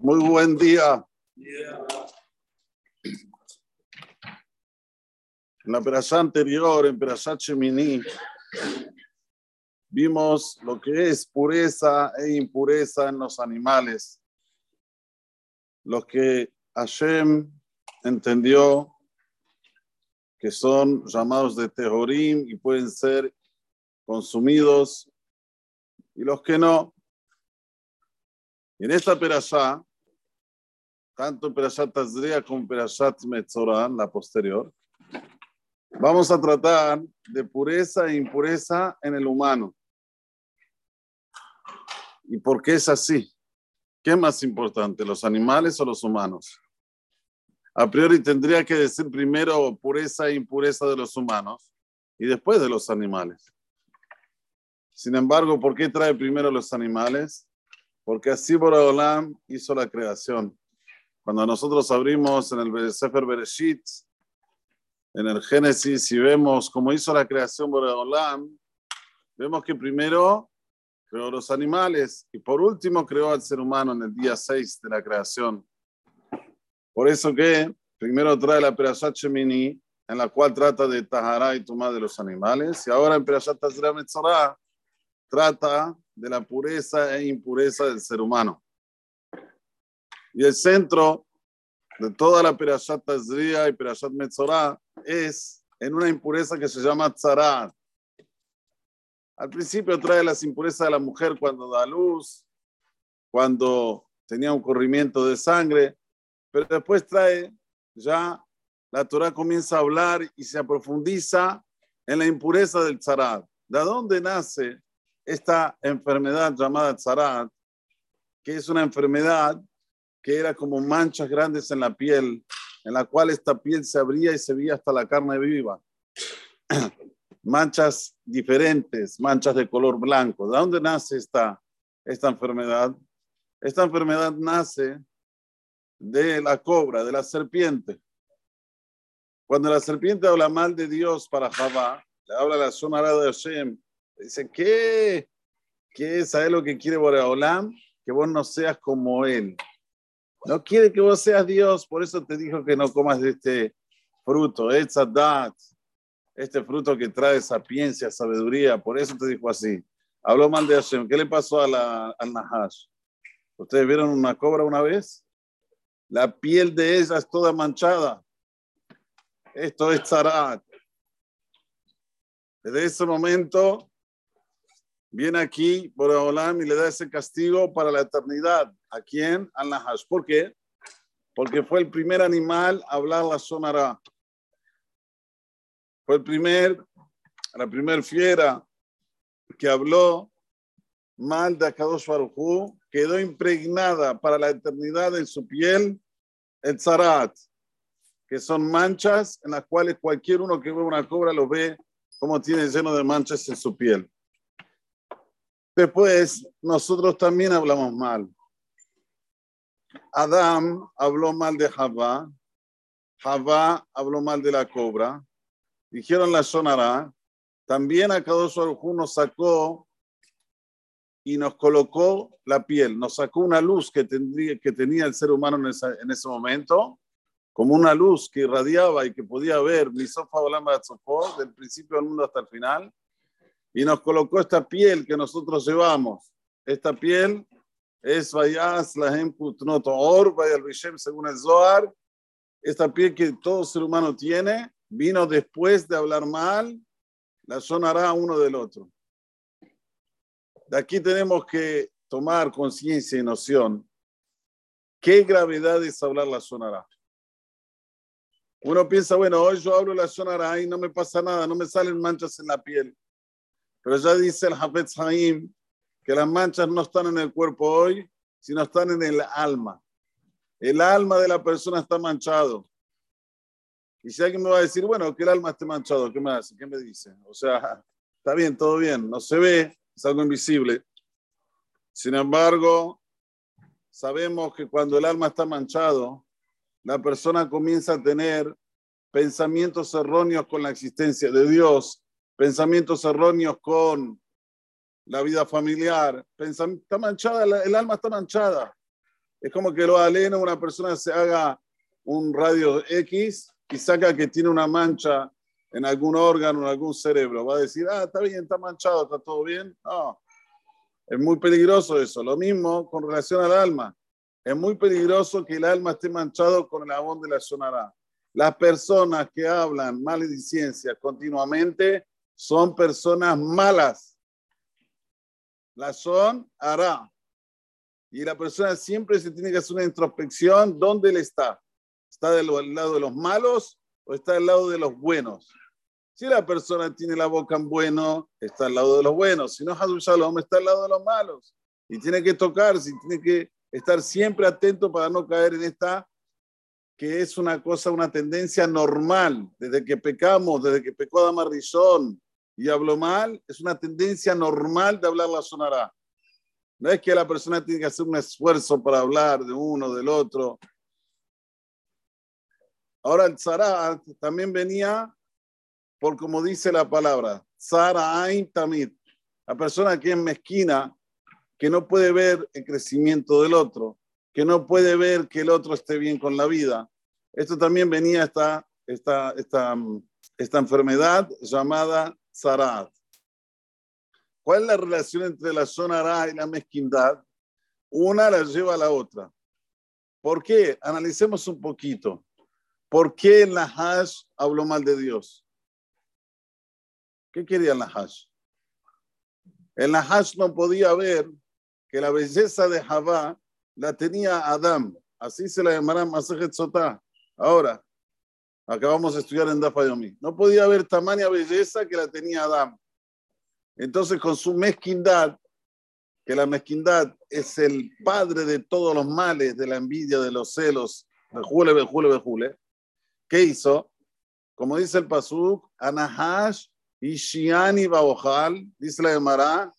Muy buen día. En la perashá anterior, en Perashat Shemini, vimos lo que es pureza e impureza en los animales. Los que Hashem entendió que son llamados de tejorim y pueden ser consumidos, y los que no. En esta perashá, tanto Perashat Tazria como Perashat Metzorah, la posterior, vamos a tratar de pureza e impureza en el humano. ¿Y por qué es así? ¿Qué es más importante, los animales o los humanos? A priori tendría que decir primero pureza e impureza de los humanos y después de los animales. Sin embargo, ¿por qué trae primero los animales? Porque así Boraholam hizo la creación. Cuando nosotros abrimos en el Sefer Bereshit, en el Génesis, y vemos cómo hizo la creación Boraholam, vemos que primero creó los animales y por último creó al ser humano en el día 6 de la creación. Por eso que primero trae la Perashat Shemini, en la cual trata de Tahara y tomar de los animales, y ahora en Perashat Tazria Metzorah trata de la pureza e impureza del ser humano. Y el centro de toda la Perashat Tazria y Perashat Metzorah es en una impureza que se llama Tzarat. Al principio trae las impurezas de la mujer cuando da luz, cuando tenía un corrimiento de sangre, pero después trae ya la Torah comienza a hablar y se profundiza en la impureza del Tzarat. ¿De dónde nace esta enfermedad llamada Tzarat, que es una enfermedad que era como manchas grandes en la piel, en la cual esta piel se abría y se veía hasta la carne viva. manchas diferentes, manchas de color blanco. ¿De dónde nace esta, esta enfermedad? Esta enfermedad nace de la cobra, de la serpiente. Cuando la serpiente habla mal de Dios para Javá, le habla la zona de Hashem, Dice, ¿qué? ¿Qué es? lo que quiere Boreolam? Que vos no seas como él. No quiere que vos seas Dios, por eso te dijo que no comas de este fruto, Etzadat, este fruto que trae sapiencia, sabiduría, por eso te dijo así. Habló mal de Hashem. ¿Qué le pasó a la, al Nahash? ¿Ustedes vieron una cobra una vez? La piel de ella es toda manchada. Esto es Zarat. Desde ese momento viene aquí por Olam y le da ese castigo para la eternidad. ¿A quién? Al Nahash. ¿Por qué? Porque fue el primer animal a hablar la sonará. Fue el primer, la primera fiera que habló mal de Akadosh quedó impregnada para la eternidad en su piel el zarat, que son manchas en las cuales cualquier uno que ve una cobra lo ve como tiene lleno de manchas en su piel. Después, nosotros también hablamos mal. Adán habló mal de Javá, Javá habló mal de la cobra, dijeron la sonará, también a cada uno nos sacó y nos colocó la piel, nos sacó una luz que, tenía el ser humano en, ese momento, como una luz que irradiaba y que podía ver, mi sofá del principio del mundo hasta el final, y nos colocó esta piel que nosotros llevamos. Esta piel es Vayas Lahem Putnoto Or, Vayal Vishem, según el Zohar. Esta piel que todo ser humano tiene vino después de hablar mal, la sonará uno del otro. De aquí tenemos que tomar conciencia y noción. ¿Qué gravedad es hablar la sonará? Uno piensa, bueno, hoy yo hablo la sonará y no me pasa nada, no me salen manchas en la piel. Pero ya dice el Hafez que las manchas no están en el cuerpo hoy, sino están en el alma. El alma de la persona está manchado. Y si alguien me va a decir, bueno, que el alma esté manchado, ¿qué me hace? ¿Qué me dice? O sea, está bien, todo bien, no se ve, es algo invisible. Sin embargo, sabemos que cuando el alma está manchado, la persona comienza a tener pensamientos erróneos con la existencia de Dios pensamientos erróneos con la vida familiar, está manchada, el alma está manchada. Es como que lo alena una persona se haga un radio X y saca que tiene una mancha en algún órgano, en algún cerebro. Va a decir, ah, está bien, está manchado, está todo bien. No, es muy peligroso eso. Lo mismo con relación al alma. Es muy peligroso que el alma esté manchado con el abón de la sonará. Las personas que hablan maledicencia continuamente son personas malas. La son hará. Y la persona siempre se tiene que hacer una introspección. ¿Dónde él está? ¿Está del lado de los malos o está del lado de los buenos? Si la persona tiene la boca en bueno, está al lado de los buenos. Si no, Hazul Shalom está al lado de los malos. Y tiene que tocarse, y tiene que estar siempre atento para no caer en esta que es una cosa, una tendencia normal, desde que pecamos, desde que pecó Adama y habló mal, es una tendencia normal de hablar la sonará. No es que la persona tiene que hacer un esfuerzo para hablar de uno, del otro. Ahora el tzara también venía por como dice la palabra, tzara ain tamid. La persona que es mezquina, que no puede ver el crecimiento del otro, que no puede ver que el otro esté bien con la vida. Esto también venía esta, esta, esta, esta enfermedad llamada Zarat. ¿Cuál es la relación entre la zona y la mezquindad? Una la lleva a la otra. ¿Por qué? Analicemos un poquito. ¿Por qué en la Hash habló mal de Dios? ¿Qué quería el Hash? El Hash no podía ver que la belleza de Javá la tenía Adam. Así se la llamará Masajet Sotá. Ahora, acabamos de estudiar en Dafayomi. No podía haber tamaña belleza que la tenía Adam. Entonces, con su mezquindad, que la mezquindad es el padre de todos los males, de la envidia, de los celos, bejule, bejule, bejule, ¿qué hizo? Como dice el Pasuk, Anahash y Shiani Baojal, dice la Gemara,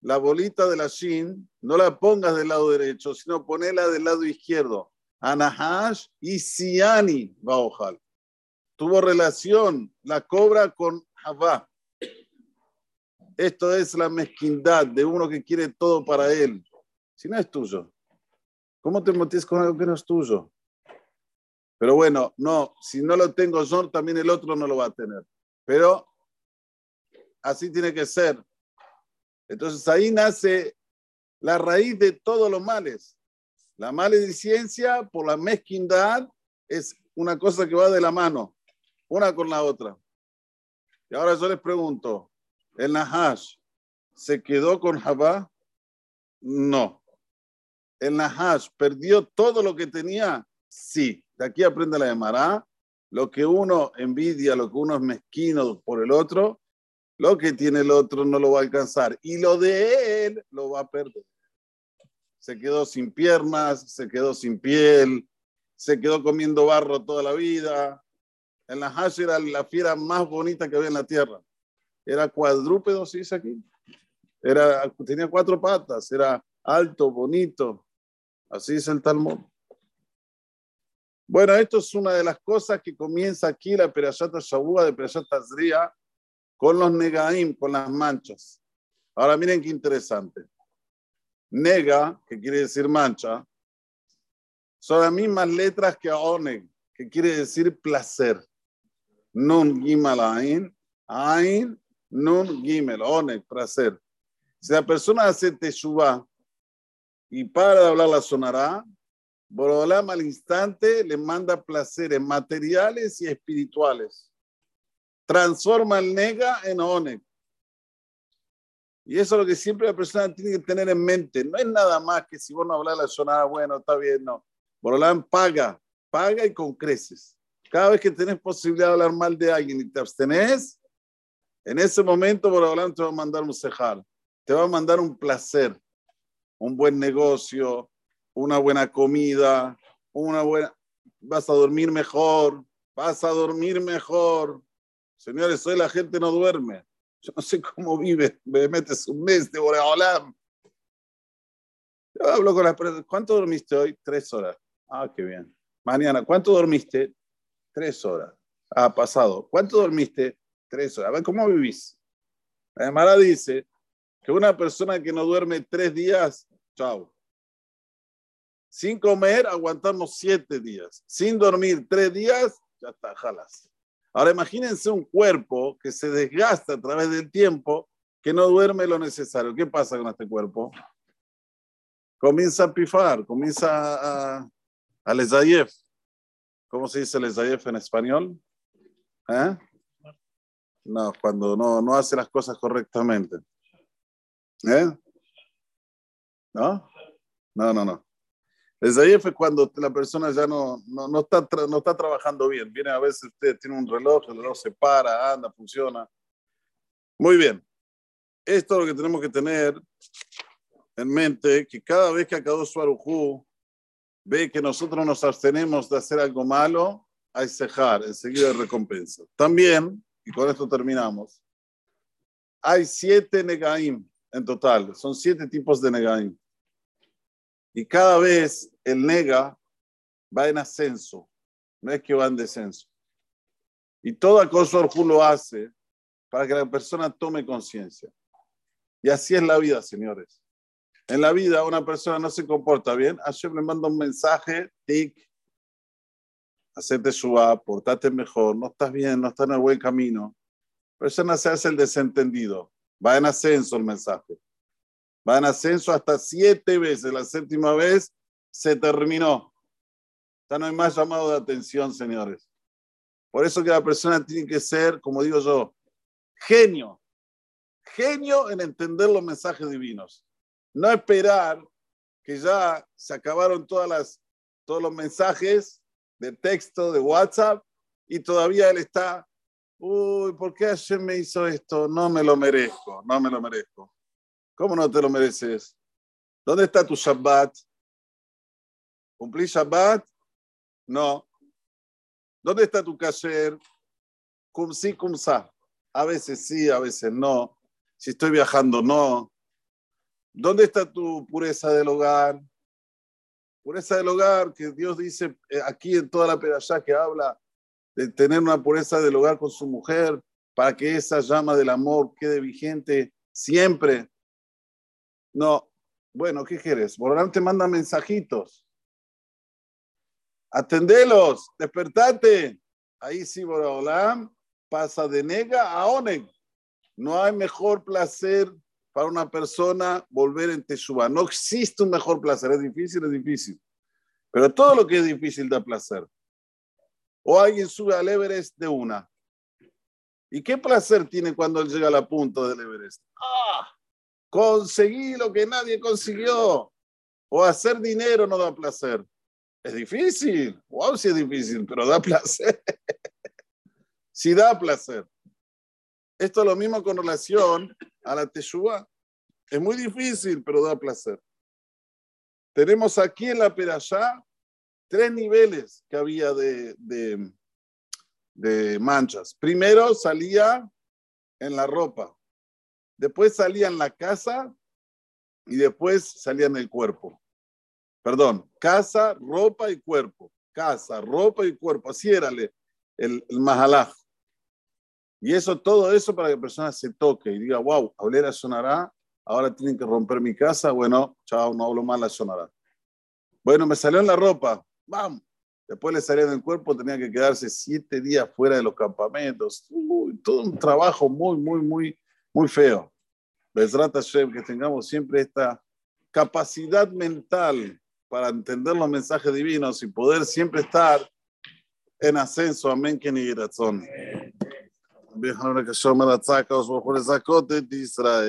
la bolita de la Shin, no la pongas del lado derecho, sino ponela del lado izquierdo. Anahash y Siani Baojal. Tuvo relación la cobra con Javá. Esto es la mezquindad de uno que quiere todo para él. Si no es tuyo, ¿cómo te metes con algo que no es tuyo? Pero bueno, no, si no lo tengo yo, también el otro no lo va a tener. Pero así tiene que ser. Entonces ahí nace la raíz de todos los males. La maledicencia por la mezquindad es una cosa que va de la mano, una con la otra. Y ahora yo les pregunto, ¿el Nahash se quedó con Jabá? No. ¿El Nahash perdió todo lo que tenía? Sí. De aquí aprende la llamará. Lo que uno envidia, lo que uno es mezquino por el otro, lo que tiene el otro no lo va a alcanzar y lo de él lo va a perder. Se quedó sin piernas, se quedó sin piel, se quedó comiendo barro toda la vida. En la Hash era la fiera más bonita que había en la tierra. Era cuadrúpedo, ¿sí dice aquí? Era, tenía cuatro patas, era alto, bonito. Así es el Talmud. Bueno, esto es una de las cosas que comienza aquí la Perashata Shabua de Perashata Zria con los negaim, con las manchas. Ahora miren qué interesante. Nega, que quiere decir mancha, son las mismas letras que oneg, que quiere decir placer. Nun gimal ain, ain, nun gimel, oneg, placer. Si la persona hace teshuva y para de hablar la sonará, Borolam al instante le manda placeres materiales y espirituales transforma el nega en oneg. Y eso es lo que siempre la persona tiene que tener en mente. No es nada más que si vos no hablas la sonada, bueno, está bien, no. Borolán paga, paga y con creces. Cada vez que tenés posibilidad de hablar mal de alguien y te abstenés, en ese momento Borolán te va a mandar un cejar, te va a mandar un placer, un buen negocio, una buena comida, una buena... Vas a dormir mejor, vas a dormir mejor, Señores, hoy la gente no duerme. Yo no sé cómo vive. Me metes un mes de Boreolam. Yo hablo con las personas. ¿Cuánto dormiste hoy? Tres horas. Ah, qué bien. Mañana, ¿cuánto dormiste? Tres horas. Ah, pasado. ¿Cuánto dormiste? Tres horas. A ver, ¿cómo vivís? La Gemara dice que una persona que no duerme tres días, chao. Sin comer, aguantamos siete días. Sin dormir tres días, ya está, jalas. Ahora imagínense un cuerpo que se desgasta a través del tiempo, que no duerme lo necesario. ¿Qué pasa con este cuerpo? Comienza a pifar, comienza a, a. ¿Cómo se dice lesayef en español? ¿Eh? No, cuando no, no hace las cosas correctamente. ¿Eh? ¿No? No, no, no. Lesayef es cuando la persona ya no, no, no, está, no está trabajando bien. Viene a veces usted tiene un reloj, el reloj se para, anda, funciona. Muy bien. Esto es lo que tenemos que tener en mente, que cada vez que Akadosh Baruj ve que nosotros nos abstenemos de hacer algo malo, hay cejar, enseguida recompensa. También, y con esto terminamos, hay siete negaim en total, son siete tipos de negaim. Y cada vez el nega va en ascenso, no es que va en descenso. Y toda cosa lo hace para que la persona tome conciencia. Y así es la vida, señores. En la vida una persona no se comporta bien, Hashem le manda un mensaje, tic, hacete suave, portate mejor, no estás bien, no estás en el buen camino. La persona se hace el desentendido, va en ascenso el mensaje. Va en ascenso hasta siete veces. La séptima vez se terminó. Ya no hay más llamado de atención, señores. Por eso que la persona tiene que ser, como digo yo, genio. Genio en entender los mensajes divinos. No esperar que ya se acabaron todas las, todos los mensajes de texto, de WhatsApp, y todavía él está, uy, ¿por qué ayer me hizo esto? No me lo merezco, no me lo merezco. ¿Cómo no te lo mereces? ¿Dónde está tu Shabbat? ¿Cumplí Shabbat? No. ¿Dónde está tu kasher? Cum sí, cum sa. A veces sí, a veces no. Si estoy viajando, no. ¿Dónde está tu pureza del hogar? Pureza del hogar, que Dios dice eh, aquí en toda la pedalla que habla de tener una pureza del hogar con su mujer para que esa llama del amor quede vigente siempre. No, bueno, ¿qué quieres? Borolán te manda mensajitos. Atendelos, despertate. Ahí sí, Borolán pasa de nega a oneg. No hay mejor placer para una persona volver en Teshuvah. No existe un mejor placer. Es difícil, es difícil. Pero todo lo que es difícil da placer. O alguien sube al Everest de una. ¿Y qué placer tiene cuando él llega a la punta del Everest? ¡Ah! Conseguí lo que nadie consiguió. O hacer dinero no da placer. Es difícil. Wow, sí es difícil, pero da placer. sí da placer. Esto es lo mismo con relación a la Teshuvah. Es muy difícil, pero da placer. Tenemos aquí en la Perashá tres niveles que había de, de, manchas. Primero salía en la ropa, después salía en la casa y después salía en el cuerpo. Perdón, casa, ropa y cuerpo. Casa, ropa y cuerpo. Así era el, el. Y eso, todo eso para que la persona se toque y diga, wow, hablé la sonará, ahora tienen que romper mi casa. Bueno, chao, no hablo más la sonará. Bueno, me salió en la ropa, vamos. Después le salió en el cuerpo, tenía que quedarse siete días fuera de los campamentos. Uy, todo un trabajo muy, muy, muy, muy feo. Besrat Hashem, que tengamos siempre esta capacidad mental para entender los mensajes divinos y poder siempre estar en ascenso. Amén, que ni razón. ביחד יוחנן הקשור מרצה הקדוש ברוך הוא לזכות את ישראל.